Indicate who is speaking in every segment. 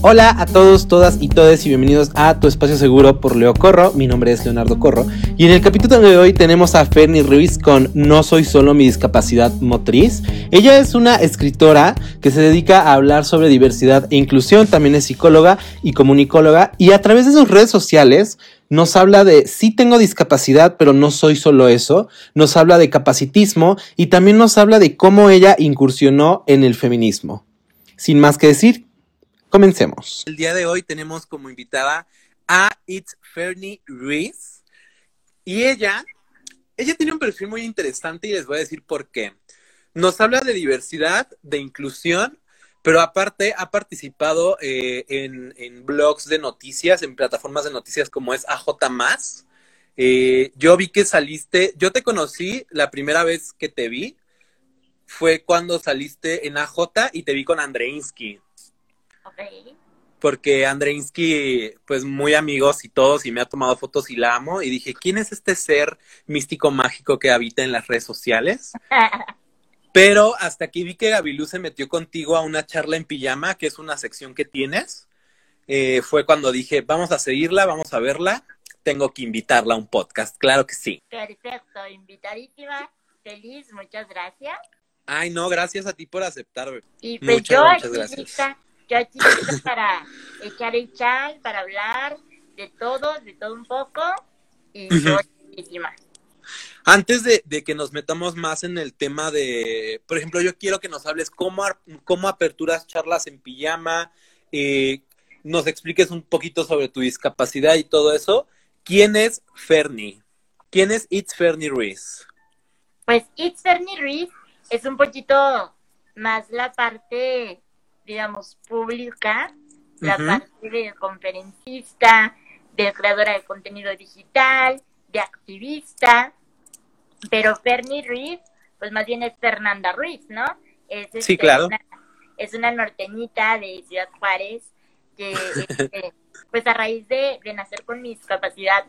Speaker 1: Hola a todos, todas y todes y bienvenidos a Tu Espacio Seguro por Leo Corro. Mi nombre es Leonardo Corro. Y en el capítulo de hoy tenemos a Fernie Ruiz con No soy solo mi discapacidad motriz. Ella es una escritora que se dedica a hablar sobre diversidad e inclusión. También es psicóloga y comunicóloga. Y a través de sus redes sociales nos habla de sí tengo discapacidad, pero no soy solo eso. Nos habla de capacitismo y también nos habla de cómo ella incursionó en el feminismo. Sin más que decir, Comencemos. El día de hoy tenemos como invitada a It's Fernie Ruiz. Y ella, ella tiene un perfil muy interesante y les voy a decir por qué. Nos habla de diversidad, de inclusión, pero aparte ha participado eh, en, blogs de noticias, en plataformas de noticias como es AJ. Eh, yo vi que saliste, yo te conocí la primera vez que te vi, fue cuando saliste en AJ y te vi con Andreinsky. Porque Andreinsky, pues muy amigos y todos, y me ha tomado fotos y la amo. Y dije, ¿quién es este ser místico mágico que habita en las redes sociales? Pero hasta aquí vi que Gabilú se metió contigo a una charla en pijama, que es una sección que tienes. Eh, fue cuando dije, vamos a seguirla, vamos a verla. Tengo que invitarla a un podcast, claro que sí.
Speaker 2: Perfecto, invitadísima, feliz, muchas gracias.
Speaker 1: Ay, no, gracias a ti por aceptar.
Speaker 2: Y pues muchas, yo muchas gracias yo aquí estoy para echar el chal, para hablar de todo, de todo un poco y muchísimas.
Speaker 1: Antes de, que nos metamos más en el tema de, por ejemplo, yo quiero que nos hables cómo, cómo aperturas charlas en pijama, eh, nos expliques un poquito sobre tu discapacidad y todo eso. ¿Quién es Fernie? ¿Quién es It's Fernie Ruiz?
Speaker 2: Pues It's Fernie Ruiz es un poquito más la parte digamos, pública, la parte de conferencista, de creadora de contenido digital, de activista, pero Fernie Ruiz, pues más bien es Fernanda Ruiz, ¿no? Es,
Speaker 1: sí, este, claro.
Speaker 2: Una, es una norteñita de Ciudad Juárez que, este, pues a raíz de, de nacer con mi discapacidad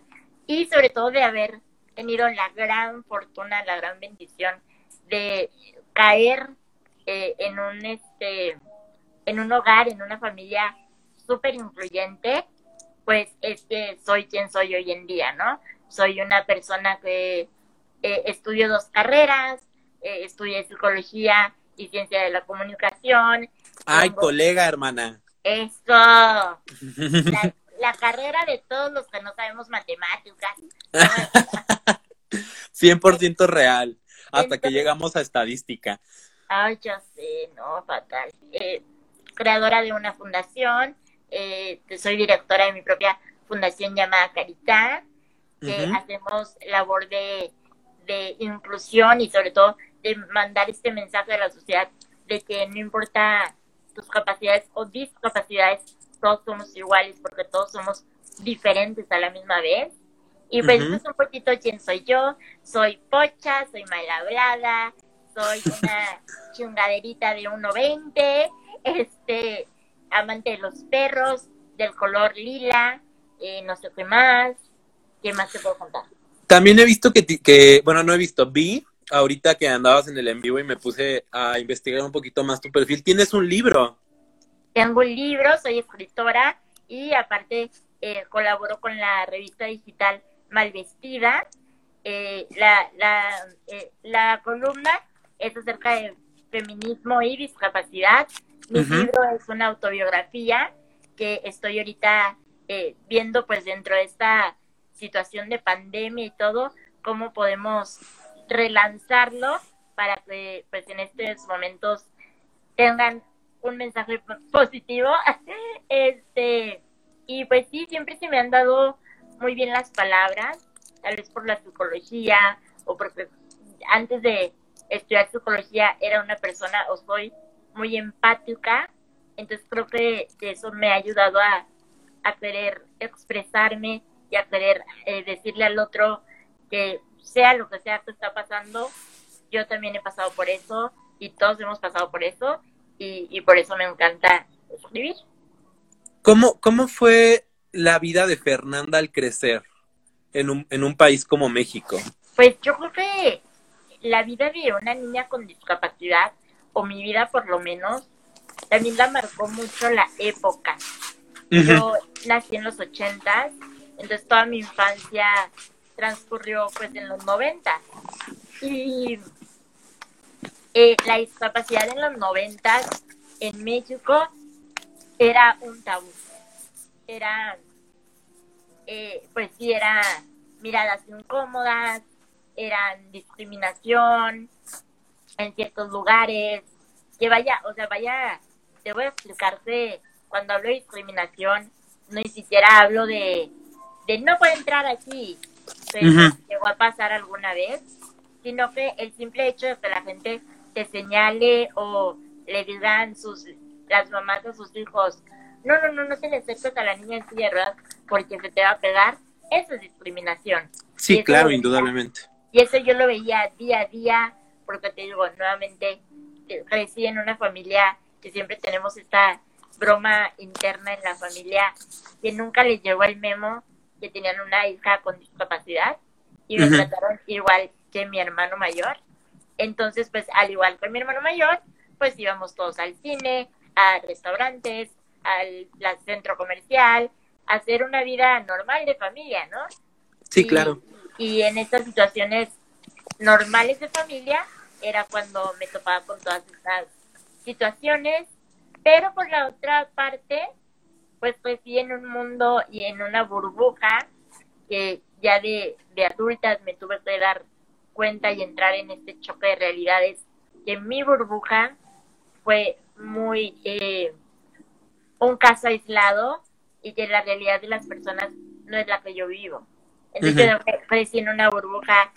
Speaker 2: y sobre todo de haber tenido la gran fortuna, la gran bendición de caer eh, en un este en un hogar, en una familia súper influyente, pues es que soy quien soy hoy en día, ¿no? Soy una persona que eh, estudió dos carreras, eh, estudié psicología y ciencia de la comunicación.
Speaker 1: Ay, colega, hermana.
Speaker 2: Eso. La, la, carrera de todos los que no sabemos matemáticas.
Speaker 1: 100% real, hasta que llegamos a estadística.
Speaker 2: Ay, ya sé, no, fatal. Eh, creadora de una fundación, eh, soy directora de mi propia fundación llamada Caridad, que hacemos labor de, de inclusión y sobre todo de mandar este mensaje a la sociedad de que no importa tus capacidades o discapacidades, todos somos iguales porque todos somos diferentes a la misma vez. Y pues eso es un poquito quién soy yo. Soy pocha, soy mal hablada, soy una chingaderita de 1.20 este, amante de los perros, del color lila, eh, no sé qué más, ¿qué más te puedo contar?
Speaker 1: También he visto que, que, bueno, no he visto, vi ahorita que andabas en el en vivo y me puse a investigar un poquito más tu perfil. ¿Tienes un libro?
Speaker 2: Tengo un libro, soy escritora y aparte eh, colaboro con la revista digital Malvestida. Eh, la, la, eh, la columna es acerca de feminismo y discapacidad mi libro es una autobiografía que estoy ahorita eh, viendo pues dentro de esta situación de pandemia y todo, cómo podemos relanzarlo para que pues en estos momentos tengan un mensaje positivo. este, y pues sí, siempre se me han dado muy bien las palabras, tal vez por la psicología o porque antes de estudiar psicología era una persona o soy muy empática, entonces creo que eso me ha ayudado a, querer expresarme y a querer eh, decirle al otro que sea lo que sea que está pasando, yo también he pasado por eso y todos hemos pasado por eso y, por eso me encanta escribir.
Speaker 1: ¿Cómo, ¿Cómo fue la vida de Fernanda al crecer en un, en un país como México?
Speaker 2: Pues yo creo que la vida de una niña con discapacidad o mi vida por lo menos, también la marcó mucho la época. Yo nací en los ochentas, entonces toda mi infancia transcurrió pues en los noventas. Y eh, la discapacidad en los noventas en México era un tabú. Era, eh, pues sí, era miradas incómodas, eran discriminación en ciertos lugares, que vaya, o sea, vaya, te voy a explicarte, cuando hablo de discriminación, no ni siquiera hablo de, de no puede entrar aquí, pero llegó a pasar alguna vez, sino que el simple hecho de que la gente te señale o le digan sus las mamás a sus hijos, no, no, no, no te le acerques a la niña en silla porque se te va a pegar, eso es discriminación.
Speaker 1: Sí, claro, indudablemente.
Speaker 2: Y eso yo lo veía día a día, porque te digo, nuevamente, eh, crecí en una familia que siempre tenemos esta broma interna en la familia, que nunca les llegó el memo que tenían una hija con discapacidad y me trataron igual que mi hermano mayor. Entonces, pues al igual que mi hermano mayor, pues íbamos todos al cine, a restaurantes, al, centro comercial, a hacer una vida normal de familia, ¿no?
Speaker 1: Sí, claro.
Speaker 2: Y en estas situaciones normales de familia era cuando me topaba con todas estas situaciones, pero por la otra parte, pues crecí en un mundo y en una burbuja que ya de, de adultas me tuve que dar cuenta y entrar en este choque de realidades que mi burbuja fue muy eh, un caso aislado y que la realidad de las personas no es la que yo vivo. Entonces crecí en una burbuja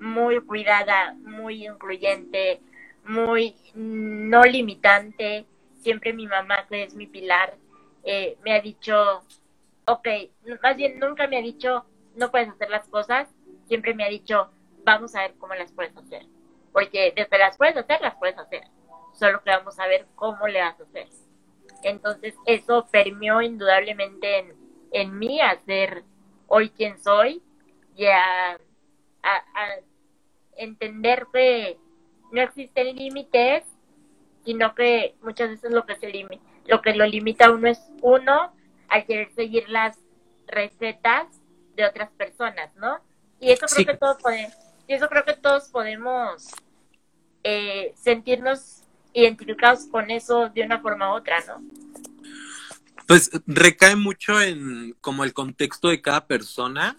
Speaker 2: muy cuidada, muy incluyente, muy no limitante. Siempre mi mamá, que es mi pilar, eh, me ha dicho, ok, más bien nunca me ha dicho, no puedes hacer las cosas, siempre me ha dicho, vamos a ver cómo las puedes hacer. Porque desde las puedes hacer, las puedes hacer. Solo que vamos a ver cómo le vas a hacer. Entonces, eso permeó indudablemente en, en mí a ser hoy quien soy y a, a, entender que no existen límites, sino que muchas veces lo que se lo que lo limita a uno es uno al querer seguir las recetas de otras personas, ¿no? Y eso creo que todos podemos, y eso creo que todos podemos eh, sentirnos identificados con eso de una forma u otra, ¿no?
Speaker 1: Pues recae mucho en como el contexto de cada persona,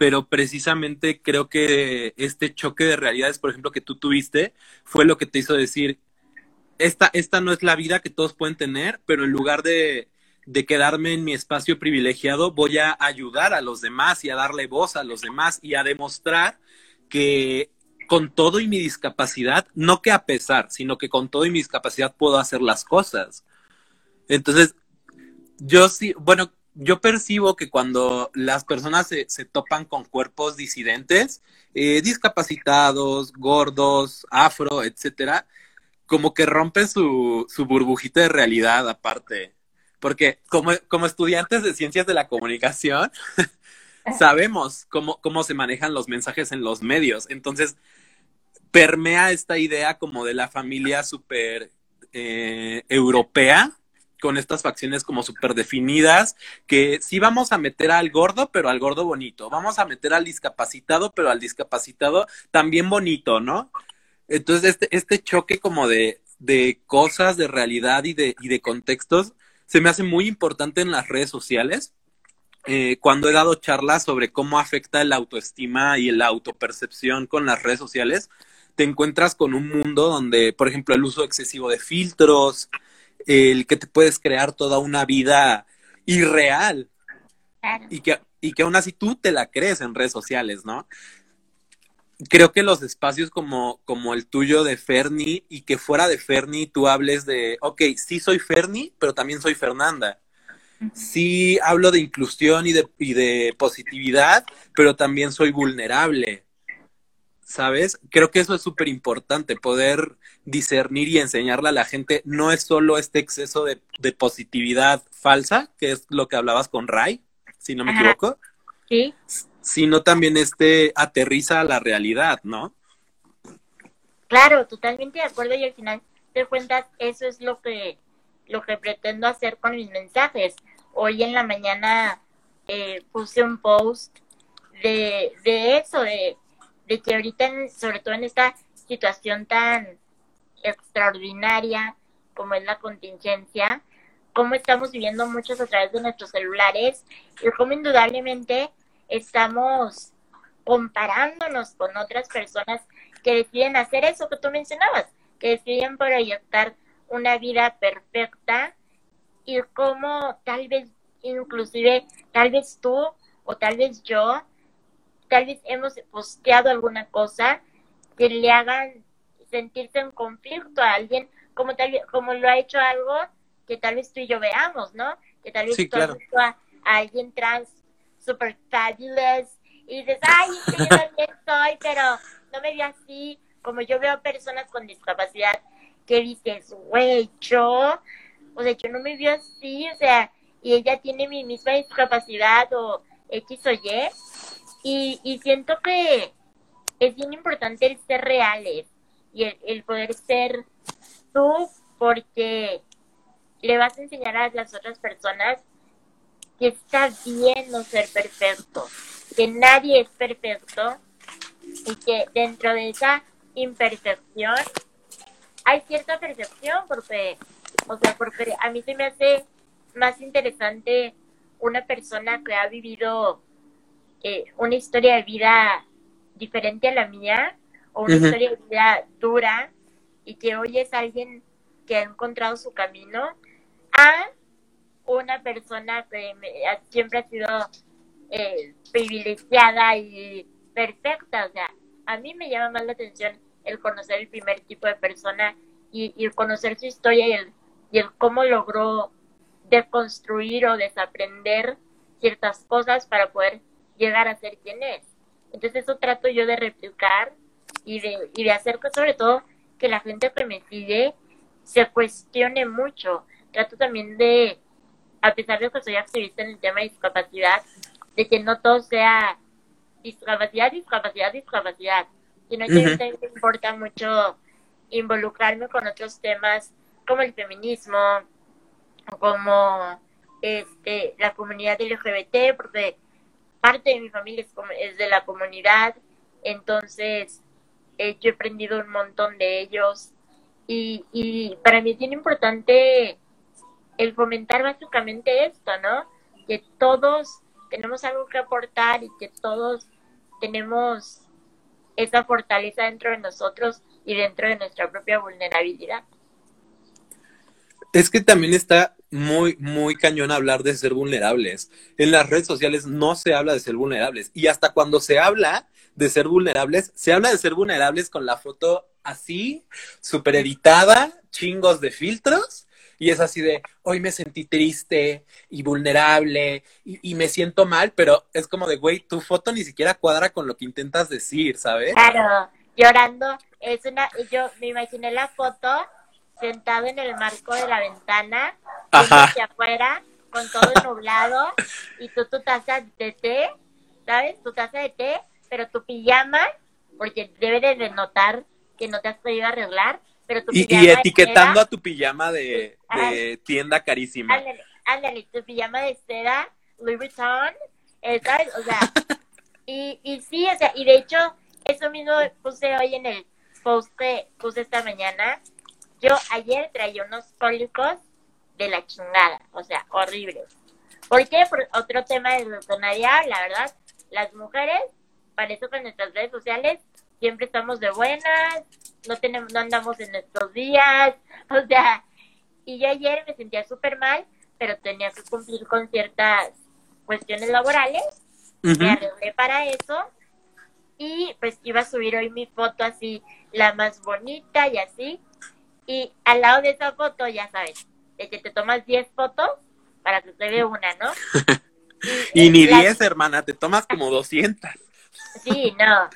Speaker 1: pero precisamente creo que este choque de realidades, por ejemplo, que tú tuviste, fue lo que te hizo decir, esta, esta no es la vida que todos pueden tener, pero en lugar de, de quedarme en mi espacio privilegiado, voy a ayudar a los demás y a darle voz a los demás y a demostrar que con todo y mi discapacidad, no que a pesar, sino que con todo y mi discapacidad puedo hacer las cosas. Entonces, yo sí, bueno, yo percibo que cuando las personas se, topan con cuerpos disidentes, eh, discapacitados, gordos, afro, etcétera, como que rompe su, su burbujita de realidad aparte. Porque como, como estudiantes de ciencias de la comunicación, sabemos cómo, cómo se manejan los mensajes en los medios. Entonces, permea esta idea como de la familia súper eh, europea, con estas facciones como súper definidas, que sí vamos a meter al gordo, pero al gordo bonito, vamos a meter al discapacitado, pero al discapacitado también bonito, ¿no? Entonces, este, este choque como de, de cosas, de realidad y de, y de contextos, se me hace muy importante en las redes sociales. Eh, cuando he dado charlas sobre cómo afecta la autoestima y la autopercepción con las redes sociales, te encuentras con un mundo donde, por ejemplo, el uso excesivo de filtros, el que te puedes crear toda una vida irreal y, que, y que aún así tú te la crees en redes sociales, ¿no? Creo que los espacios como, como el tuyo de Ferni y que fuera de Ferni tú hables de, ok, sí soy Ferni, pero también soy Fernanda. Sí hablo de inclusión y de, y de positividad, pero también soy vulnerable. ¿Sabes? Creo que eso es súper importante, poder discernir y enseñarle a la gente, no es solo este exceso de, positividad falsa, que es lo que hablabas con Ray, si no me equivoco,
Speaker 2: sí.
Speaker 1: sino también este aterriza a la realidad, ¿no?
Speaker 2: Claro, totalmente de acuerdo y al final te cuentas, eso es lo que, lo que pretendo hacer con mis mensajes. hoy en la mañana eh, puse un post de, de eso, de, de que ahorita, sobre todo en esta situación tan extraordinaria como es la contingencia, cómo estamos viviendo muchos a través de nuestros celulares y cómo indudablemente estamos comparándonos con otras personas que deciden hacer eso que tú mencionabas, que deciden proyectar una vida perfecta y cómo tal vez inclusive tal vez tú o tal vez yo tal vez hemos posteado alguna cosa que le hagan sentirse en conflicto a alguien como tal como lo ha hecho algo que tal vez tú y yo veamos, ¿no? Que tal vez tú has visto a, alguien trans super fabulous y dices, ay, es que yo también soy, pero no me veo así, como yo veo personas con discapacidad que dices, güey, yo, o sea, yo no me veo así, o sea, y ella tiene mi misma discapacidad o X o Y, y, y siento que es bien importante el ser reales y el, poder ser tú porque le vas a enseñar a las otras personas que está bien no ser perfecto, que nadie es perfecto y que dentro de esa imperfección hay cierta percepción porque, o sea, porque a mí se me hace más interesante una persona que ha vivido eh, una historia de vida diferente a la mía o una historia de vida dura y que hoy es alguien que ha encontrado su camino a una persona que siempre ha sido eh, privilegiada y perfecta. O sea, a mí me llama más la atención el conocer el primer tipo de persona y, y conocer su historia y el, y el cómo logró deconstruir o desaprender ciertas cosas para poder llegar a ser quien es. Entonces eso trato yo de replicar y de, y de hacer que sobre todo que la gente que me sigue se cuestione mucho. Trato también de, a pesar de que soy activista en el tema de discapacidad, de que no todo sea discapacidad, discapacidad, discapacidad, sino que a mí me importa mucho involucrarme con otros temas como el feminismo, como este la comunidad LGBT, porque parte de mi familia es, es de la comunidad, entonces eh, yo he aprendido un montón de ellos y, y para mí es bien importante el fomentar básicamente esto, ¿no? Que todos tenemos algo que aportar y que todos tenemos esa fortaleza dentro de nosotros y dentro de nuestra propia vulnerabilidad.
Speaker 1: Es que también está muy, muy cañón hablar de ser vulnerables. En las redes sociales no se habla de ser vulnerables. Y hasta cuando se habla de ser vulnerables, se habla de ser vulnerables con la foto así, súper editada, chingos de filtros. Y es así de, hoy me sentí triste y vulnerable y, me siento mal, pero es como de, güey, tu foto ni siquiera cuadra con lo que intentas decir, ¿sabes?
Speaker 2: Claro, llorando. Es una, yo me imaginé la foto sentado en el marco de la ventana, hacia afuera, con todo nublado, y tú tu taza de té, ¿sabes? Tu taza de té, pero tu pijama, porque debe de notar que no te has podido arreglar, pero tu
Speaker 1: y, y etiquetando a tu pijama de, tienda carísima.
Speaker 2: Ándale, ándale, tu pijama de seda, Louis Vuitton, eh, ¿sabes? O sea, y, y sí, o sea, y de hecho, eso mismo puse hoy en el post que puse esta mañana, yo ayer traía unos cólicos de la chingada, o sea, horribles. ¿Por qué? Por otro tema de tonalidad, la verdad, las mujeres, para eso con nuestras redes sociales, siempre estamos de buenas, no tenemos, no andamos en nuestros días, o sea, y yo ayer me sentía súper mal, pero tenía que cumplir con ciertas cuestiones laborales, me arreglé para eso, y pues iba a subir hoy mi foto así, la más bonita y así, y al lado de esa foto, ya sabes, de que te tomas 10 fotos para que te vea una, ¿no?
Speaker 1: Y, ni 10, hermana, te tomas como 200.
Speaker 2: Sí, no.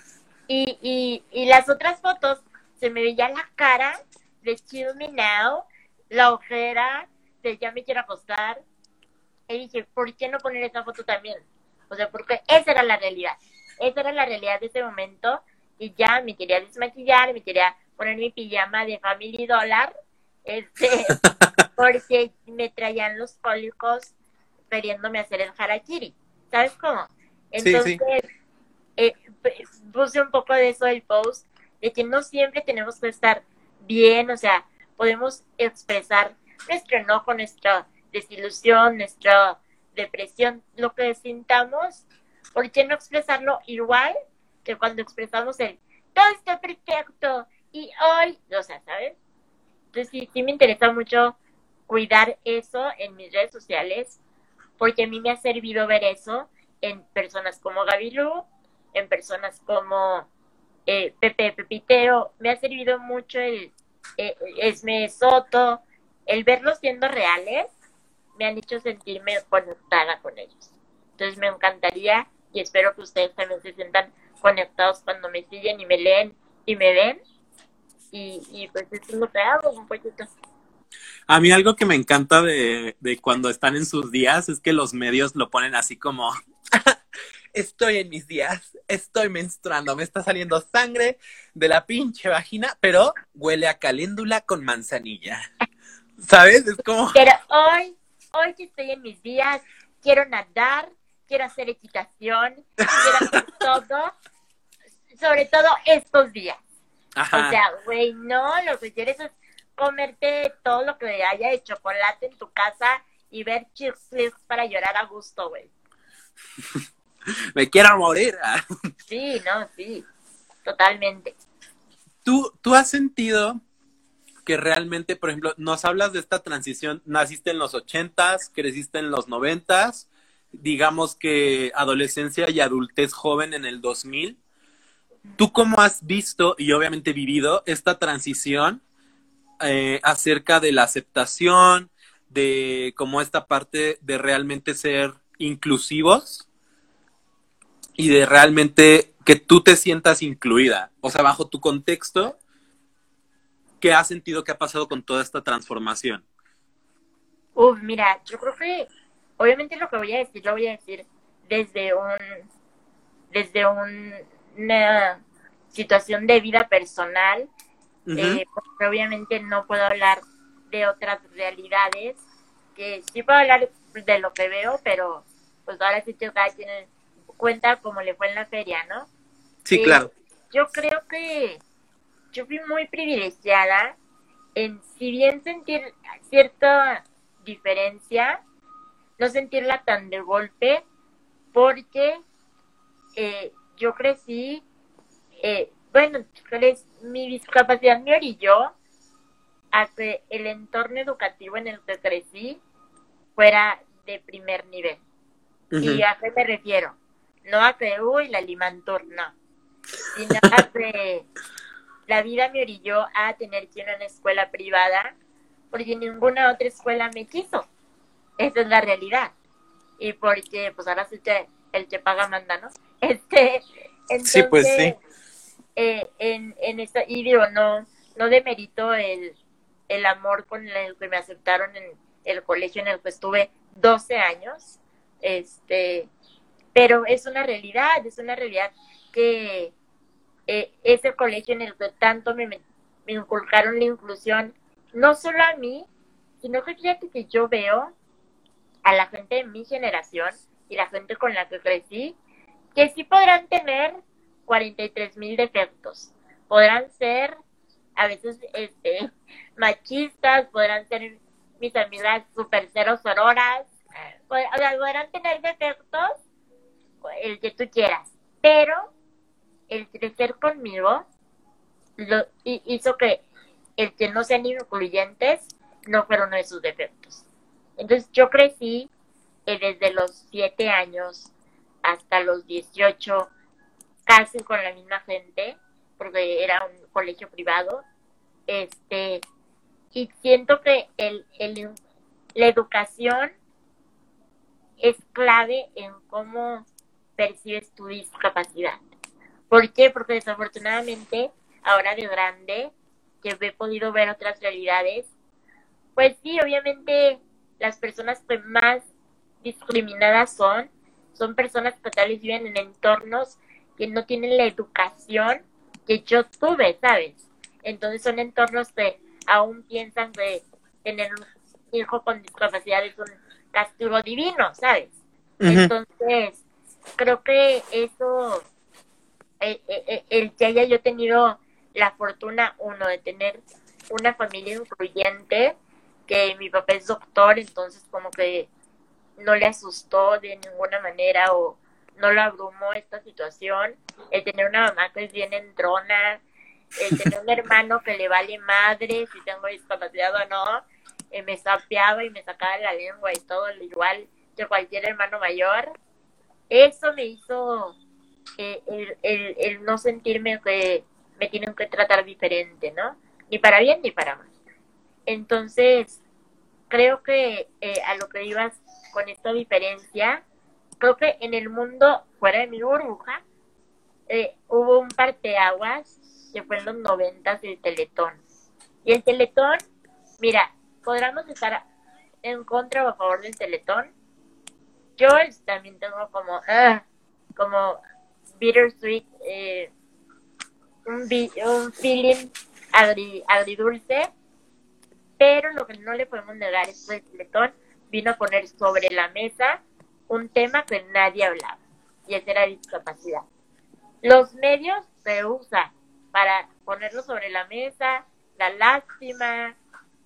Speaker 2: Y, y, y las otras fotos, se me veía la cara de Chill Me Now, la ojera, de ya me quiero acostar. Y dije, ¿por qué no poner esa foto también? O sea, porque esa era la realidad. Esa era la realidad de ese momento. Y ya me quería desmaquillar, me quería poner mi pijama de Family Dollar, este, porque me traían los cólicos queriéndome hacer el harakiri. ¿Sabes cómo? Entonces, eh, puse un poco de eso el post, de que no siempre tenemos que estar bien, o sea, podemos expresar nuestro enojo, nuestra desilusión, nuestra depresión, lo que sintamos, ¿por qué no expresarlo igual que cuando expresamos el todo está perfecto y hoy, o sea, ¿sabes? Entonces sí, sí me interesa mucho cuidar eso en mis redes sociales, porque a mí me ha servido ver eso en personas como Gabilú, en personas como eh, Pepe Pepiteo, me ha servido mucho el eh, Esme Soto, el verlos siendo reales, me han hecho sentirme conectada con ellos. Entonces me encantaría y espero que ustedes también se sientan conectados cuando me siguen y me leen y me ven. Y, y pues eso es lo que hago un poquito.
Speaker 1: A mí algo que me encanta de, de cuando están en sus días es que los medios lo ponen así como estoy en mis días, estoy menstruando, me está saliendo sangre de la pinche vagina, pero huele a caléndula con manzanilla. ¿Sabes? Es como...
Speaker 2: Pero hoy, hoy que estoy en mis días, quiero nadar, quiero hacer equitación, quiero hacer todo, sobre todo estos días. O sea, güey, no, lo que quieres es comerte todo lo que haya de chocolate en tu casa y ver chips para llorar a gusto, güey.
Speaker 1: me quiero morir.
Speaker 2: sí, no, sí, totalmente.
Speaker 1: ¿Tú, ¿Tú has sentido que realmente, por ejemplo, nos hablas de esta transición, naciste en los ochentas, creciste en los noventas, digamos que adolescencia y adultez joven en el 2000. ¿Tú cómo has visto y obviamente vivido esta transición eh, acerca de la aceptación, de cómo esta parte de realmente ser inclusivos y de realmente que tú te sientas incluida. O sea, bajo tu contexto, ¿qué has sentido que ha pasado con toda esta transformación?
Speaker 2: Uf, mira, yo creo que obviamente lo que voy a decir lo voy a decir desde un desde una situación de vida personal, eh, porque obviamente no puedo hablar de otras realidades, que sí puedo hablar de lo que veo, pero pues ahora sí que cada quien cuenta como le fue en la feria, ¿no?
Speaker 1: Sí, claro.
Speaker 2: Yo creo que yo fui muy privilegiada en, si bien sentir cierta diferencia, no sentirla tan de golpe, porque eh, yo crecí, eh, bueno, mi discapacidad me orilló a que el entorno educativo en el que crecí fuera de primer nivel. ¿Y a qué me refiero? No a que, uy, la Limantur, no. Sino a que la vida me orilló a tener que ir a una escuela privada porque ninguna otra escuela me quiso. Esa es la realidad. Y porque, pues ahora sí que el que paga manda, ¿no? Este, entonces, sí, pues sí. Eh, en, en esta, y digo, no, no demerito el, el amor con el que me aceptaron en el colegio en el que estuve 12 años, este, pero es una realidad, es una realidad que eh, es el colegio en el que tanto me, me, inculcaron la inclusión, no solo a mí, sino que fíjate que yo veo a la gente de mi generación y la gente con la que crecí, que sí podrán tener 43 mil defectos, podrán ser a veces este, machistas, podrán ser mis amigas super cero sororas, o sea, podrán tener defectos, el que tú quieras, pero el crecer conmigo lo, hizo que el que no sean incluyentes no fueron uno de sus defectos. Entonces yo crecí desde los 7 años hasta los 18, casi con la misma gente, porque era un colegio privado, este, y siento que el, el, la educación es clave en cómo percibes tu discapacidad. ¿Por qué? Porque desafortunadamente, ahora de grande, que he podido ver otras realidades, pues sí, obviamente las personas que más discriminadas son, son personas que tal vez viven en entornos que no tienen la educación que yo tuve, ¿sabes? Entonces son entornos que aún piensan que tener un hijo con discapacidad es un castigo divino, ¿sabes? Entonces, creo que eso, eh, eh, eh, el que haya yo tenido la fortuna, uno, de tener una familia influyente, que mi papá es doctor, entonces como que no le asustó de ninguna manera o no lo abrumó esta situación, el tener una mamá que es bien entrona, el tener un hermano que le vale madre si tengo discapacidad o no, me sapeaba y me sacaba la lengua y todo igual que cualquier hermano mayor, eso me hizo eh, el, el, el, no sentirme que me tienen que tratar diferente, ¿no? Ni para bien ni para mal. Entonces, creo que eh, a lo que ibas con esta diferencia, creo que en el mundo fuera de mi burbuja, eh, hubo un parteaguas que fue en los noventas del Teletón. Y el Teletón, mira, podríamos estar en contra o a favor del Teletón, yo también tengo como, ah, como bittersweet, eh, un, un feeling agridulce, pero lo que no le podemos negar es el Teletón vino a poner sobre la mesa un tema que nadie hablaba, y ese era discapacidad. Los medios se usan para ponerlo sobre la mesa, la lástima,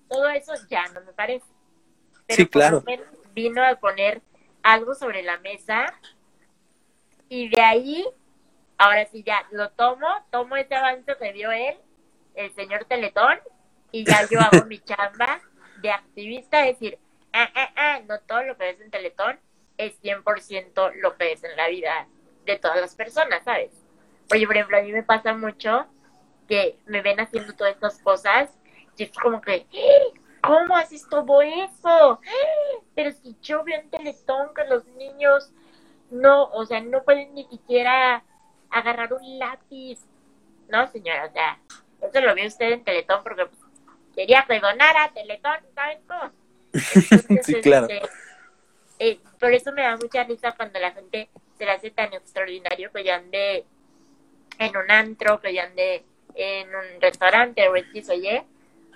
Speaker 2: todo eso ya no me parece.
Speaker 1: Pero sí, claro.
Speaker 2: Vino a poner algo sobre la mesa y de ahí, ahora sí ya lo tomo, tomo ese avance que vio él, el señor Teletón, y ya yo hago mi chamba de activista, decir, ah, ah, ah, no todo lo que ves en Teletón es 100% lo que es en la vida de todas las personas, ¿sabes? Oye, por ejemplo, a mí me pasa mucho que me ven haciendo todas estas cosas y es como que, ¿cómo haces todo eso? Pero si yo veo en Teletón que los niños no, o sea, no pueden ni siquiera agarrar un lápiz. No, señora, o sea, eso lo vio usted en Teletón porque quería que donara Teletón, ¿sabes cómo?
Speaker 1: sí, claro.
Speaker 2: Este, eh, por eso me da mucha risa cuando la gente se le hace tan extraordinario que ya ande en un antro, que ya ande en un restaurante o X o Y,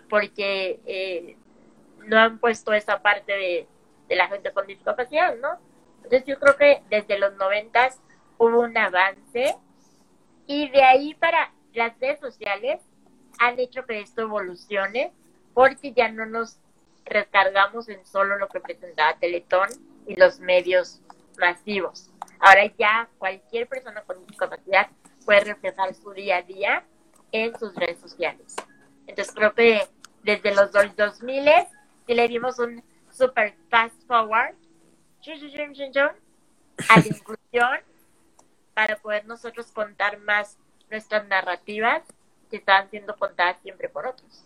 Speaker 2: porque eh, no han puesto esa parte de, la gente con discapacidad, ¿no? Entonces yo creo que desde los noventas hubo un avance y de ahí para las redes sociales han hecho que esto evolucione porque ya no nos recargamos en solo lo que presentaba Teletón y los medios masivos. Ahora ya cualquier persona con discapacidad puede reflejar su día a día en sus redes sociales. Entonces creo que desde los 2000 si le dimos un super fast forward a la inclusión para poder nosotros contar más nuestras narrativas que están siendo contadas siempre por otros.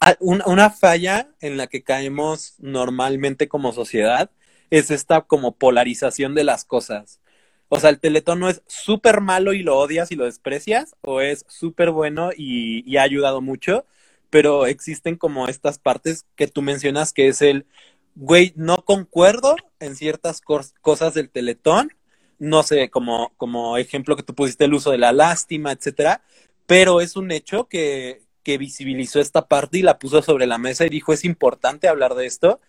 Speaker 1: Ah, una falla en la que caemos normalmente como sociedad es esta como polarización de las cosas. O sea, el teletón no es súper malo y lo odias y lo desprecias, o es súper bueno y, ha ayudado mucho, pero existen como estas partes que tú mencionas que es el, güey, no concuerdo en ciertas cosas del teletón, no sé, como, como ejemplo que tú pusiste el uso de la lástima, etcétera, pero es un hecho que, que visibilizó esta parte y la puso sobre la mesa y dijo, es importante hablar de esto.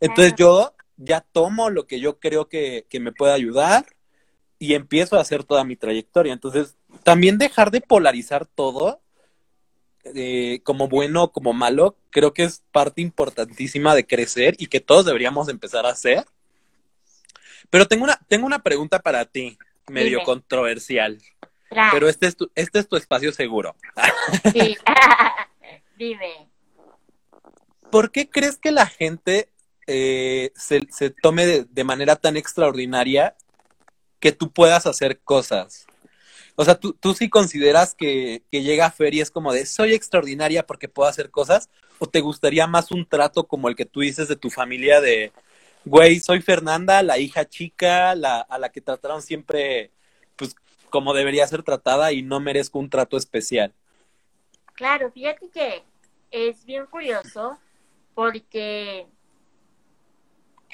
Speaker 1: Entonces yo ya tomo lo que yo creo que, que me puede ayudar y empiezo a hacer toda mi trayectoria. Entonces, también dejar de polarizar todo, eh, como bueno o como malo, creo que es parte importantísima de crecer y que todos deberíamos empezar a hacer. Pero tengo una, tengo una pregunta para ti, medio controversial. Pero este es, tu, este es tu espacio seguro.
Speaker 2: Sí. Dime.
Speaker 1: ¿Por qué crees que la gente eh, se, se, tome de, de, manera tan extraordinaria que tú puedas hacer cosas. O sea, ¿tú, tú sí consideras que, que llega a Fer y es como de soy extraordinaria porque puedo hacer cosas? ¿O te gustaría más un trato como el que tú dices de tu familia de, güey, soy Fernanda, la hija chica, la, a la que trataron siempre, como debería ser tratada y no merezco un trato especial?
Speaker 2: Claro, fíjate que es bien curioso porque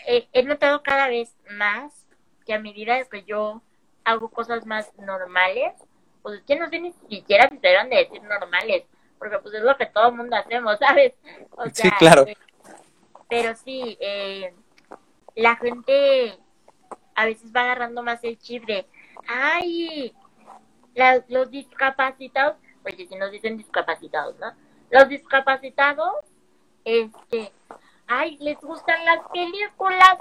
Speaker 2: he notado cada vez más que a medida que yo hago cosas más normales, pues es que no sé ni siquiera si se deben de decir normales, porque pues es lo que todo el mundo hacemos, ¿sabes?
Speaker 1: sí, claro.
Speaker 2: pero sí, eh, la gente a veces va agarrando más el chip de, ay, los discapacitados, oye, si nos dicen discapacitados, ¿no? Los discapacitados, este, ay, les gustan las películas.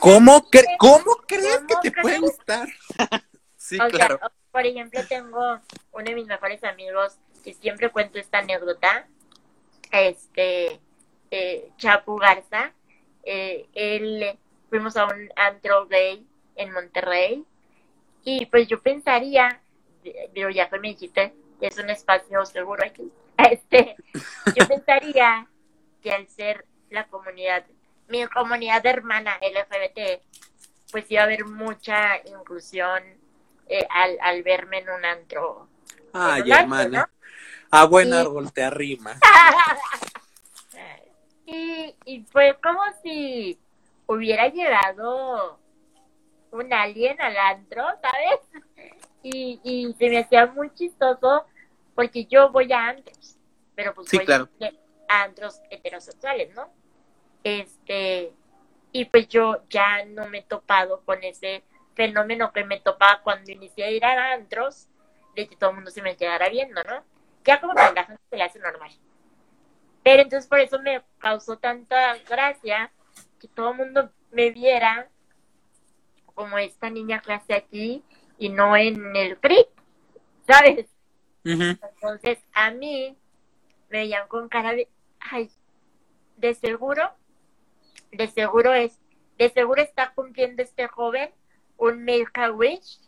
Speaker 3: ¿Cómo, ¿Cómo crees que te puede gustar?
Speaker 2: sí, claro. por ejemplo, tengo uno de mis mejores amigos que siempre cuento esta anécdota, este, eh, Chapu Garza, eh, él fuimos a un antro gay en Monterrey y pues yo pensaría, pero ya que me dijiste que es un espacio seguro aquí, este, yo pensaría que al ser la comunidad, mi comunidad hermana LGBT, pues iba a haber mucha inclusión eh, al, al verme en un antro.
Speaker 3: Ay, hermana. A buen árbol te arrima.
Speaker 2: y, y fue como si hubiera llegado un alien al antro, ¿sabes? Y, y se me hacía muy chistoso porque yo voy a antros, pero pues voy a antros heterosexuales, ¿no? Este, y pues yo ya no me he topado con ese fenómeno que me topaba cuando inicié a ir a antros, de que todo el mundo se me quedara viendo, ¿no? ya como que la gente se le hace normal. Pero entonces por eso me causó tanta gracia que todo el mundo me viera como esta niña clase aquí y no en el CRIP, ¿sabes? Entonces a mí me veían con cara de, ay, de seguro, de seguro es, de seguro está cumpliendo este joven un make wish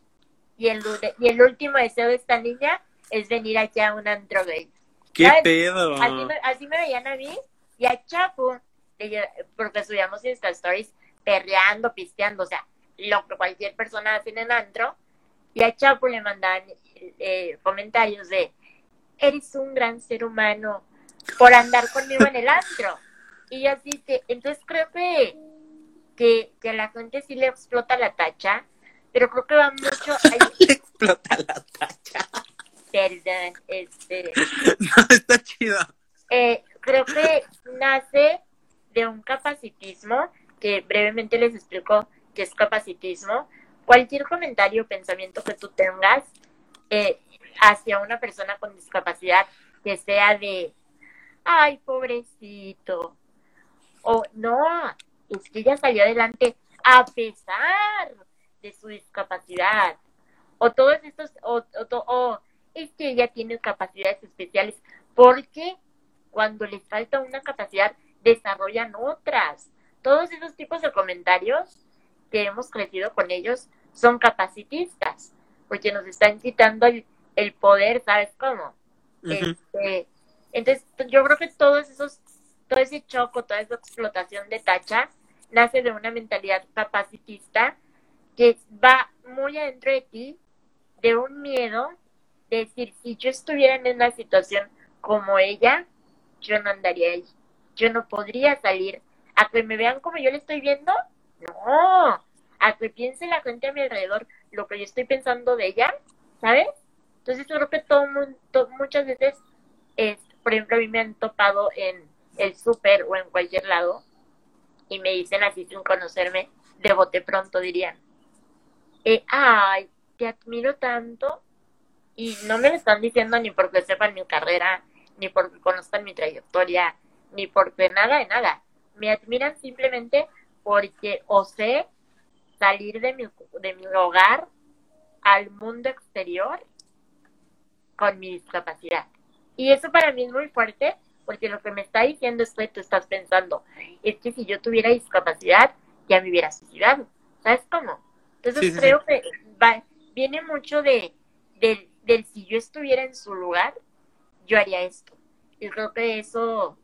Speaker 2: y el, y el último deseo de esta niña es venir aquí a un antro gay.
Speaker 3: ¿Qué pedo?
Speaker 2: Así me, veían a mí y a Chapo, porque subíamos Insta Stories perreando, pisteando, o sea, lo que cualquier persona hace en el antro. Y a Chapo le mandaban eh, comentarios de, eres un gran ser humano por andar conmigo en el antro. Y así que, entonces creo que, que, que a la gente sí le explota la tacha, pero creo que va mucho...
Speaker 3: le explota la tacha
Speaker 2: perdón, este...
Speaker 3: No, está chido.
Speaker 2: Eh, creo que nace de un capacitismo, que brevemente les explico qué es capacitismo. Cualquier comentario o pensamiento que tú tengas eh, hacia una persona con discapacidad, que sea de, ay, pobrecito, o no, es que ella salió adelante a pesar de su discapacidad, o todos estos, o, es que ella tiene capacidades especiales, porque cuando les falta una capacidad, desarrollan otras. Todos esos tipos de comentarios que hemos crecido con ellos son capacitistas, porque nos están quitando el, poder, ¿sabes cómo? Este, entonces, yo creo que todos esos, todo ese choco, toda esa explotación de tacha, nace de una mentalidad capacitista que va muy adentro de ti, de un miedo decir, si yo estuviera en una situación como ella, yo no andaría ahí. Yo no podría salir. A que me vean como yo le estoy viendo, no. A que piense la gente a mi alrededor lo que yo estoy pensando de ella, ¿sabes? Entonces creo que todo mundo, muchas veces, es, por ejemplo, a mí me han topado en el súper o en cualquier lado y me dicen así sin conocerme, de bote pronto dirían, eh, ay, te admiro tanto y no me lo están diciendo ni porque sepan mi carrera, ni porque conozcan mi trayectoria, ni porque nada de nada. Me admiran simplemente porque osé salir de mi, de mi hogar al mundo exterior con mi discapacidad. Y eso para mí es muy fuerte porque lo que me está diciendo es que tú estás pensando, es que si yo tuviera discapacidad, ya me hubiera suicidado. ¿Sabes cómo? Entonces creo que viene mucho de, de, del si yo estuviera en su lugar, yo haría esto. Y creo que eso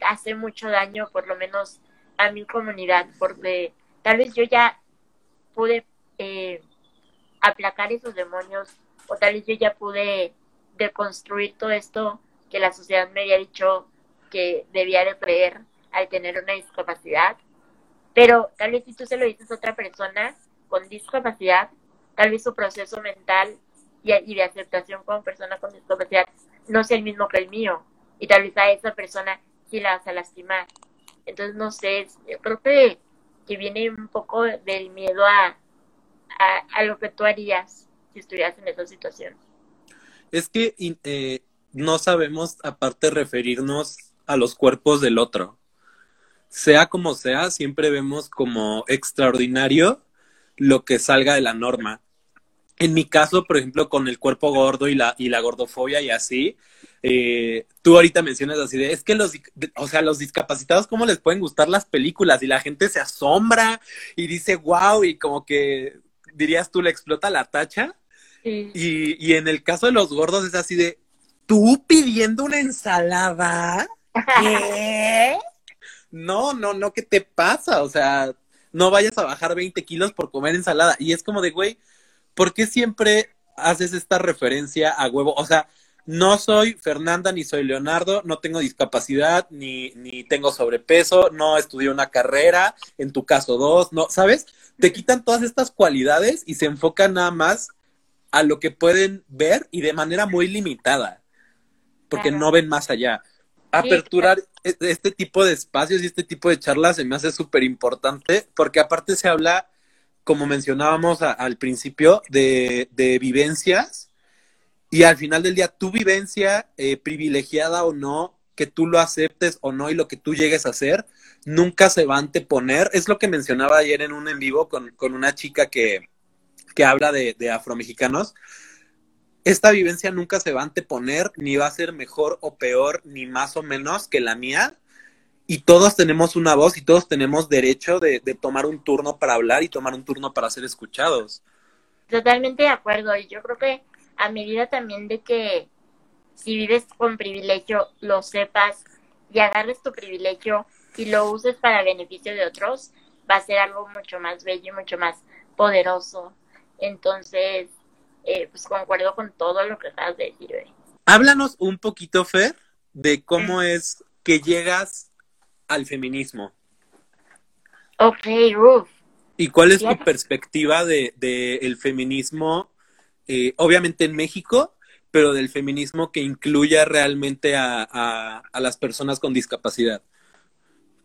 Speaker 2: hace mucho daño, por lo menos a mi comunidad, porque tal vez yo ya pude eh, aplacar esos demonios, o tal vez yo ya pude deconstruir todo esto que la sociedad me había dicho que debía de creer al tener una discapacidad. Pero tal vez si tú se lo dices a otra persona con discapacidad, tal vez su proceso mental y, de aceptación como persona con discapacidad no es el mismo que el mío. Y tal vez a esa persona sí la vas a lastimar. Entonces, no sé, yo creo que, que viene un poco del miedo a, a, lo que tú harías si estuvieras en esa situación.
Speaker 1: Es que eh, no sabemos aparte referirnos a los cuerpos del otro. Sea como sea, siempre vemos como extraordinario lo que salga de la norma. En mi caso, por ejemplo, con el cuerpo gordo y la, y la gordofobia y así, eh, tú ahorita mencionas así de, es que los, o sea, los discapacitados, ¿cómo les pueden gustar las películas? Y la gente se asombra y dice, wow, y como que dirías tú, le explota la tacha. Y, y en el caso de los gordos es así de, ¿tú pidiendo una ensalada? ¿Qué? No, no, no, ¿qué te pasa? O sea, no vayas a bajar 20 kilos por comer ensalada. Y es como de, güey, ¿por qué siempre haces esta referencia a huevo? O sea, no soy Fernanda ni soy Leonardo, no tengo discapacidad, ni, ni tengo sobrepeso, no estudié una carrera, en tu caso dos, no, ¿sabes? Te quitan todas estas cualidades y se enfocan nada más a lo que pueden ver y de manera muy limitada, porque no ven más allá. Aperturar e, este tipo de espacios y este tipo de charlas se me hace súper importante, porque aparte se habla, como mencionábamos al principio, de, vivencias y al final del día, tu vivencia, eh, privilegiada o no, que tú lo aceptes o no y lo que tú llegues a hacer, nunca se va a anteponer. Es lo que mencionaba ayer en un en vivo con, una chica que, habla de, de afromexicanos. Esta vivencia nunca se va a anteponer, ni va a ser mejor o peor, ni más o menos que la mía. Y todos tenemos una voz y todos tenemos derecho de, de tomar un turno para hablar y tomar un turno para ser escuchados.
Speaker 2: Totalmente de acuerdo. Y yo creo que a medida también de que si vives con privilegio, lo sepas y agarres tu privilegio y lo uses para beneficio de otros, va a ser algo mucho más bello y mucho más poderoso. Entonces, eh, pues concuerdo con todo lo que acabas de decir.
Speaker 1: Háblanos un poquito, Fer, de cómo es que llegas al feminismo.
Speaker 2: Ok.
Speaker 1: ¿Y cuál es tu perspectiva de, de el feminismo eh, obviamente en México, pero del feminismo que incluya realmente a, las personas con discapacidad.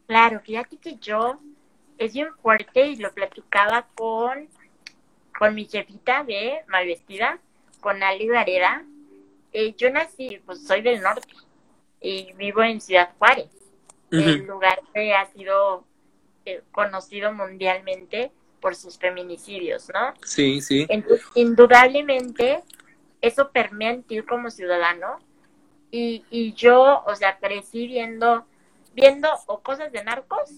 Speaker 2: Claro, fíjate que yo es bien fuerte y lo platicaba con, con mi jefita de Malvestida, con Ali Gareda. Eh, yo nací, pues soy del norte y vivo en Ciudad Juárez, el lugar que ha sido eh, conocido mundialmente por sus feminicidios, ¿no?
Speaker 1: Sí, sí.
Speaker 2: Entonces, indudablemente, eso permea en ti como ciudadano. Y, y yo, o sea, crecí viendo, viendo o cosas de narcos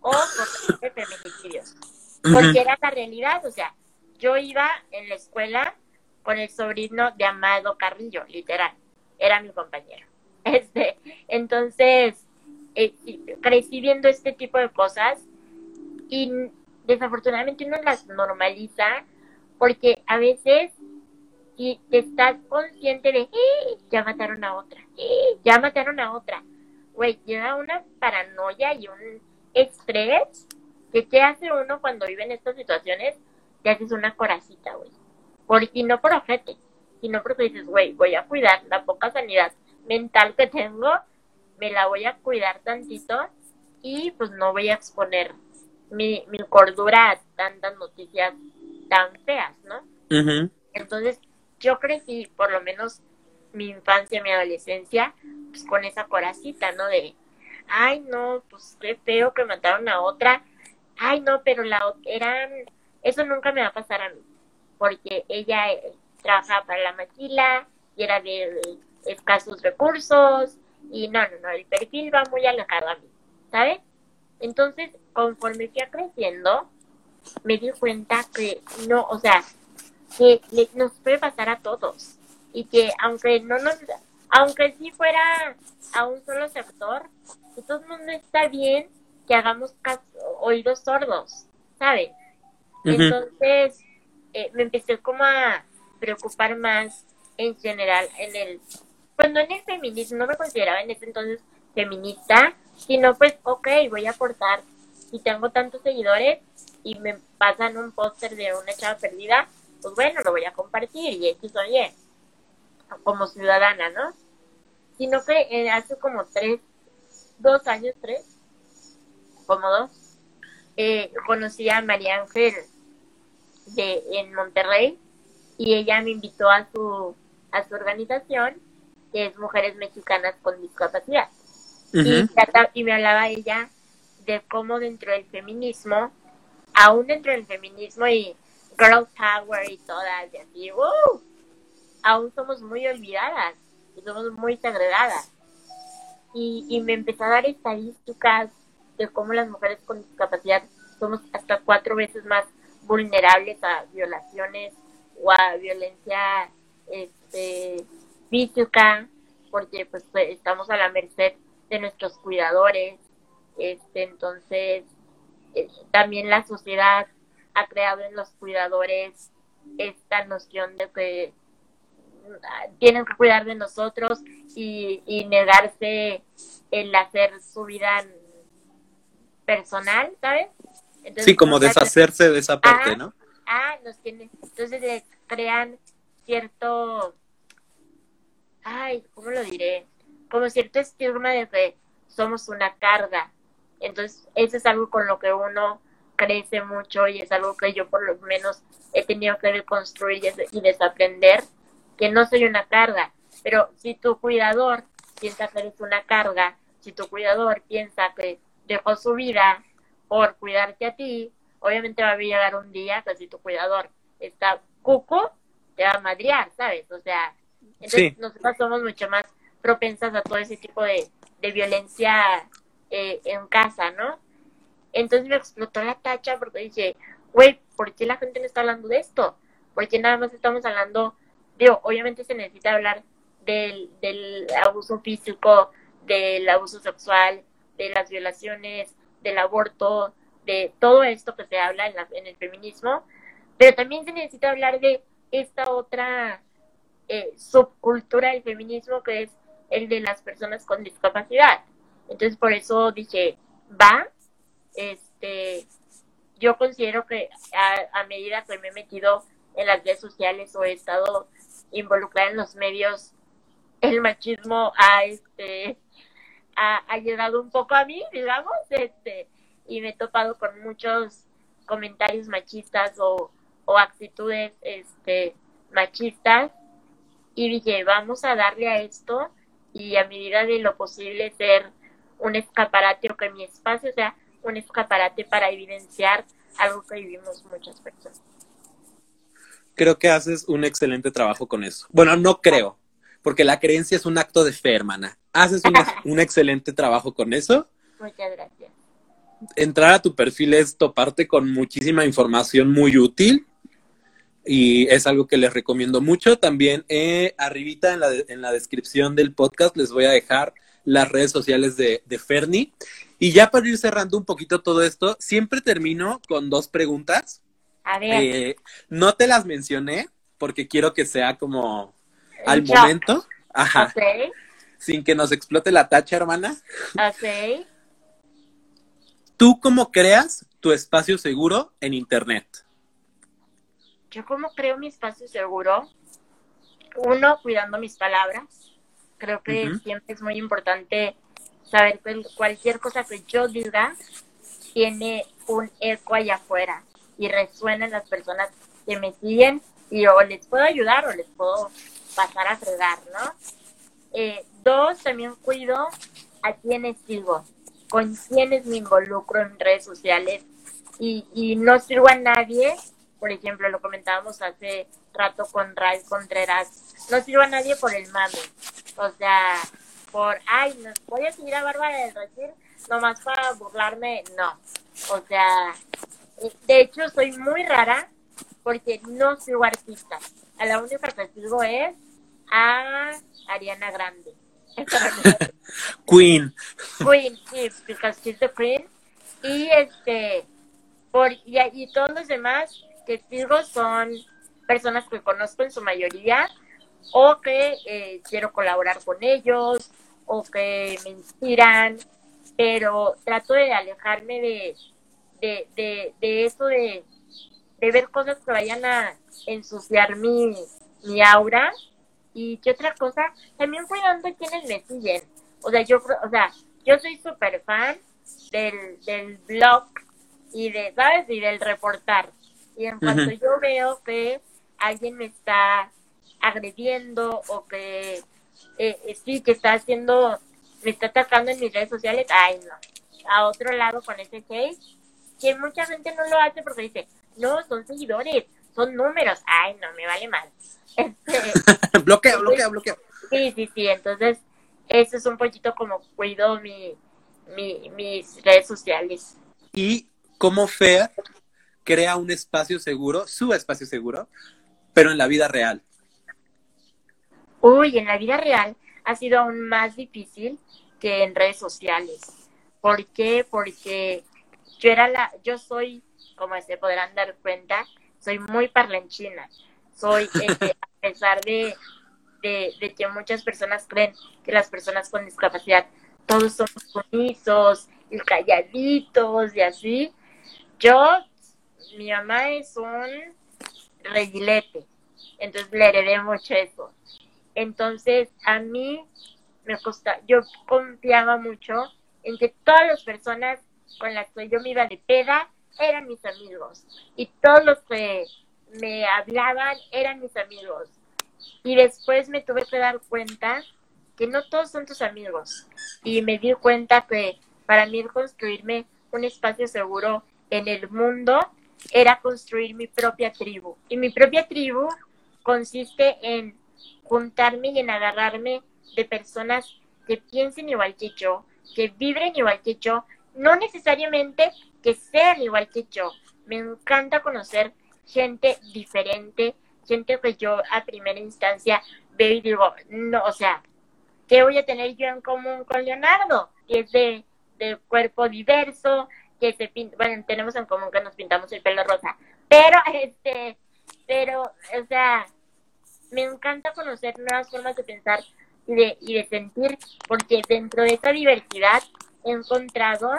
Speaker 2: o cosas de feminicidios. Porque era la realidad, o sea, yo iba en la escuela con el sobrino de Amado Carrillo, literal, era mi compañero. Este, entonces, eh, crecí viendo este tipo de cosas y desafortunadamente uno las normaliza porque a veces si te estás consciente de ¡Eh! ya mataron a otra, ¡Eh! ya mataron a otra, güey, llega una paranoia y un estrés que qué hace uno cuando vive en estas situaciones, te haces una coracita, güey. Por, y no por ojete, sino porque dices, güey, voy a cuidar la poca sanidad mental que tengo, me la voy a cuidar tantito y pues no voy a exponer mi, mi cordura a tantas noticias tan feas, ¿no? Entonces, yo crecí, por lo menos mi infancia, mi adolescencia, pues con esa coracita, ¿no? De, ay, no, pues qué feo que mataron a otra. Ay, no, pero la eran, eso nunca me va a pasar a mí, porque ella eh, trabajaba para la maquila y era de escasos recursos y no, no, no, el perfil va muy alejado a mí, ¿sabes? Entonces, conforme fui creciendo, me di cuenta que no, o sea, que nos puede pasar a todos y que aunque no nos, aunque sí fuera a un solo sector, de todos no está bien que hagamos oídos sordos, ¿sabes? Entonces, eh, me empecé como a preocupar más en general en el, pues no en el feminismo, no me consideraba en ese entonces feminista, sino pues, ok, voy a aportar. Si tengo tantos seguidores y me pasan un póster de una chava perdida, pues bueno, lo voy a compartir y eso oye, como ciudadana, ¿no? Sino que eh, hace como tres, dos años, tres, cómodos, eh, conocí a María Ángel de, en Monterrey y ella me invitó a su, a su organización, es Mujeres Mexicanas con Discapacidad. y, y me hablaba ella de cómo dentro del feminismo, aún dentro del feminismo y girl power y todas, y así, ¡uh! aún somos muy olvidadas y somos muy segregadas. Y, y me empezó a dar estadísticas de cómo las mujeres con discapacidad somos hasta cuatro veces más vulnerables a violaciones o a violencia este, física, porque pues, pues estamos a la merced de nuestros cuidadores. Este, entonces, eh, también la sociedad ha creado en los cuidadores esta noción de que mm, tienen que cuidar de nosotros y, y negarse el hacer su vida personal, ¿sabes?
Speaker 3: sí, como deshacerse de esa parte, ¿no?
Speaker 2: Ah, nos tienen, entonces crean cierto, ay, ¿cómo lo diré? Como cierto estigma de que somos una carga. Entonces, eso es algo con lo que uno crece mucho y es algo que yo por lo menos he tenido que reconstruir y desaprender, que no soy una carga. Pero si tu cuidador piensa que eres una carga, si tu cuidador piensa que dejó su vida por cuidarte a ti, obviamente va a llegar un día que si tu cuidador está cuco, te va a madrear, ¿sabes? O sea, entonces nosotros somos mucho más propensas a todo ese tipo de, de violencia eh, en casa, ¿no? Entonces me explotó la tacha porque dije, güey, ¿por qué la gente no está hablando de esto? Porque nada más estamos hablando, digo, obviamente se necesita hablar del, del abuso físico, del abuso sexual, de las violaciones, del aborto, de todo esto que se habla en, la, en el feminismo, pero también se necesita hablar de esta otra eh, subcultura del feminismo que es el de las personas con discapacidad. Entonces por eso dije, va, este, yo considero que a, medida que me he metido en las redes sociales o he estado involucrada en los medios, el machismo ha, este, ha, llegado un poco a mí, digamos, este, y me he topado con muchos comentarios machistas o, o actitudes este, machistas y dije, vamos a darle a esto y a medida de lo posible ser un escaparate o que mi espacio sea un escaparate para evidenciar algo que vivimos muchas personas.
Speaker 3: Creo que haces un excelente trabajo con eso. Bueno, no creo, porque la creencia es un acto de fe, hermana. Haces un excelente trabajo con eso.
Speaker 2: Muchas gracias.
Speaker 3: Entrar a tu perfil es toparte con muchísima información muy útil y es algo que les recomiendo mucho. También eh, arribita en la, en la descripción del podcast les voy a dejar las redes sociales de, de Ferni. Y ya para ir cerrando un poquito todo esto, siempre termino con dos preguntas.
Speaker 2: A ver.
Speaker 3: Eh, no te las mencioné porque quiero que sea como al momento. Ajá. Sin que nos explote la tacha, hermana.
Speaker 2: Ok.
Speaker 3: ¿Tú cómo creas tu espacio seguro en Internet?
Speaker 2: Yo cómo creo mi espacio seguro. Uno, cuidando mis palabras. Creo que siempre es muy importante saber que cualquier cosa que yo diga tiene un eco allá afuera y resuena en las personas que me siguen y o les puedo ayudar o les puedo pasar a fregar, ¿no? Eh, dos, también cuido a quienes sigo, con quienes me involucro en redes sociales y, y no sirvo a nadie, por ejemplo, lo comentábamos hace rato con Ray Contreras, no sirvo a nadie por el mame, o sea, por, ay, no, voy a seguir a Bárbara del Regil nomás para burlarme, no, o sea, de hecho soy muy rara porque no sigo artistas, a la única que sigo es a Ariana Grande.
Speaker 3: Queen.
Speaker 2: Queen, sí, because she's the queen. Y este, por, y, y todos los demás testigos son personas que conozco en su mayoría o que eh, quiero colaborar con ellos o que me inspiran, pero trato de alejarme de, de, de, de eso de, de ver cosas que vayan a ensuciar mi, mi aura y qué otra cosa, también cuidando quienes me siguen. O sea, yo, o sea, yo soy súper fan del, del blog y de, ¿sabes? Y del reportar. Y en cuanto yo veo que alguien me está agrediendo o que eh, sí, que está haciendo, me está atacando en mis redes sociales, ay no, a otro lado con ese case, que mucha gente no lo hace porque dice, no, son seguidores, son números, ay no, me vale mal.
Speaker 1: Este, bloquea, bloquea, bloquea.
Speaker 2: Sí, sí, sí, entonces eso es un poquito como cuido mi, mi, mis redes sociales.
Speaker 1: Y como Fer crea un espacio seguro, su espacio seguro, pero en la vida real.
Speaker 2: Uy, en la vida real ha sido aún más difícil que en redes sociales. ¿Por qué? Porque yo era la, yo soy, como se podrán dar cuenta, soy muy parlanchina. Soy, este, a pesar de, de, que muchas personas creen que las personas con discapacidad todos son sumisos y calladitos y así, yo, mi mamá es un regilete, entonces le heredé mucho eso. Entonces, a mí me costa, yo confiaba mucho en que todas las personas con las que yo me iba de peda eran mis amigos y todos los que me hablaban eran mis amigos. Y después me tuve que dar cuenta que no todos son tus amigos. Y me di cuenta que para mí construirme un espacio seguro en el mundo era construir mi propia tribu. Y mi propia tribu consiste en juntarme y en agarrarme de personas que piensen igual que yo, que vibren igual que yo, no necesariamente que sean igual que yo. Me encanta conocer gente diferente, gente que yo a primera instancia veo y digo, no, o sea, ¿qué voy a tener yo en común con Leonardo? Que es de, de cuerpo diverso, que se pinta, bueno, tenemos en común que nos pintamos el pelo rosa, pero este, pero, o sea, me encanta conocer nuevas formas de pensar y de, y de sentir, porque dentro de esa diversidad he encontrado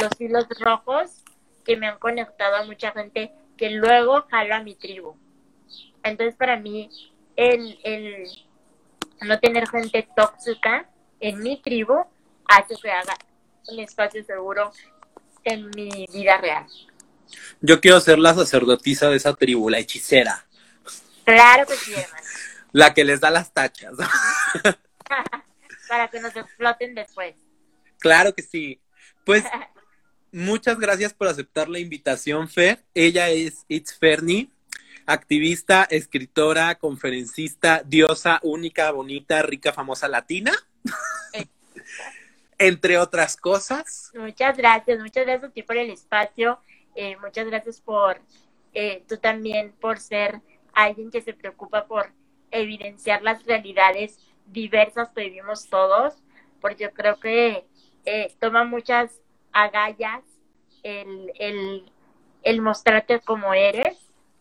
Speaker 2: los hilos rojos que me han conectado a mucha gente que luego jalo a mi tribu. Entonces, para mí, el, el no tener gente tóxica en mi tribu hace que haga un espacio seguro en mi vida real.
Speaker 1: Yo quiero ser la sacerdotisa de esa tribu, la hechicera.
Speaker 2: Claro que sí, hermano.
Speaker 1: La que les da las tachas.
Speaker 2: Para que nos exploten después.
Speaker 1: Claro que sí. Pues muchas gracias por aceptar la invitación, Fer. Ella es It's Fernie, activista, escritora, conferencista, diosa única, bonita, rica, famosa latina. Entre otras cosas.
Speaker 2: Muchas gracias, muchas gracias a ti por el espacio. Eh, muchas gracias por eh, tú también por ser alguien que se preocupa por evidenciar las realidades diversas que vivimos todos, porque yo creo que eh, toma muchas agallas el, el, el mostrarte como eres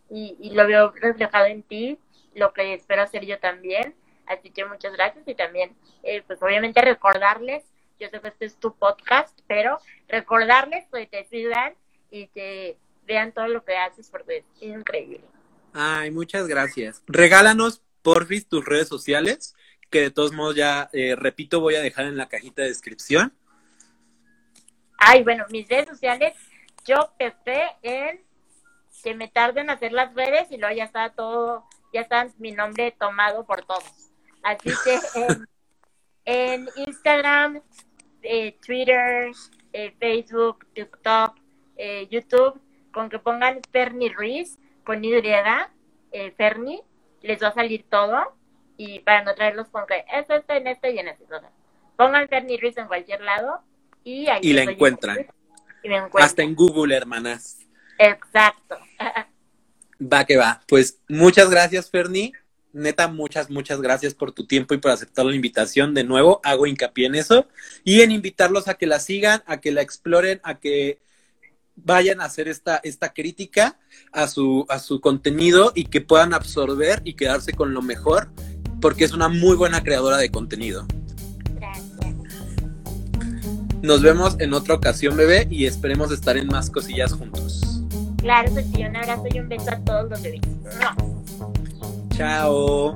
Speaker 2: y, lo veo reflejado en ti, lo que espero hacer yo también. Así que muchas gracias y también, eh, pues obviamente recordarles, yo sé que este es tu podcast, pero recordarles que te sigan y que vean todo lo que haces porque es increíble.
Speaker 1: Ay, muchas gracias. Regálanos, porfis, tus redes sociales, que de todos modos ya, eh, repito, voy a dejar en la cajita de descripción.
Speaker 2: Ay, bueno, mis redes sociales, yo empecé en que me tarde en hacer las redes y luego ya está todo, ya está mi nombre tomado por todos. Así que en, Instagram, eh, Twitter, eh, Facebook, TikTok, eh, YouTube, con que pongan Fernie Ruiz con Y, eh, Fernie, les va a salir todo. Y para no traerlos con que es este, en este y en este. Pongan Fernie Ruiz en cualquier lado y ahí
Speaker 1: y la encuentran. Hasta en Google, hermanas.
Speaker 2: Exacto.
Speaker 1: Va que va. Pues muchas gracias, Ferni. Neta, muchas, muchas gracias por tu tiempo y por aceptar la invitación. De nuevo, hago hincapié en eso y en invitarlos a que la sigan, a que la exploren, a que vayan a hacer esta, esta crítica a su, a su contenido y que puedan absorber y quedarse con lo mejor, porque es una muy buena creadora de contenido.
Speaker 2: Gracias.
Speaker 1: Nos vemos en otra ocasión, bebé, y esperemos estar en más cosillas juntos.
Speaker 2: Claro que sí, un abrazo y un beso a todos los bebés. Chao.